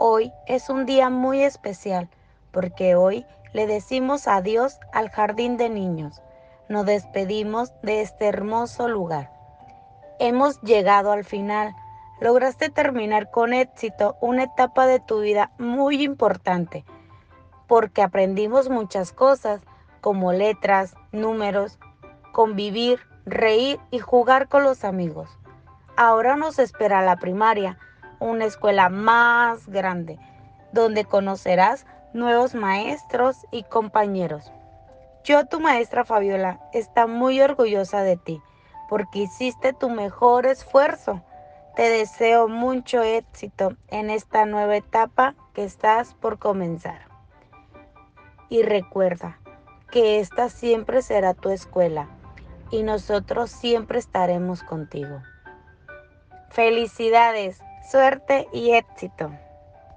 Hoy es un día muy especial porque hoy le decimos adiós al jardín de niños. Nos despedimos de este hermoso lugar. Hemos llegado al final. Lograste terminar con éxito una etapa de tu vida muy importante porque aprendimos muchas cosas como letras, números, convivir, reír y jugar con los amigos. Ahora nos espera la primaria una escuela más grande, donde conocerás nuevos maestros y compañeros. Yo, tu maestra Fabiola, está muy orgullosa de ti, porque hiciste tu mejor esfuerzo. Te deseo mucho éxito en esta nueva etapa que estás por comenzar. Y recuerda que esta siempre será tu escuela y nosotros siempre estaremos contigo. Felicidades suerte y éxito.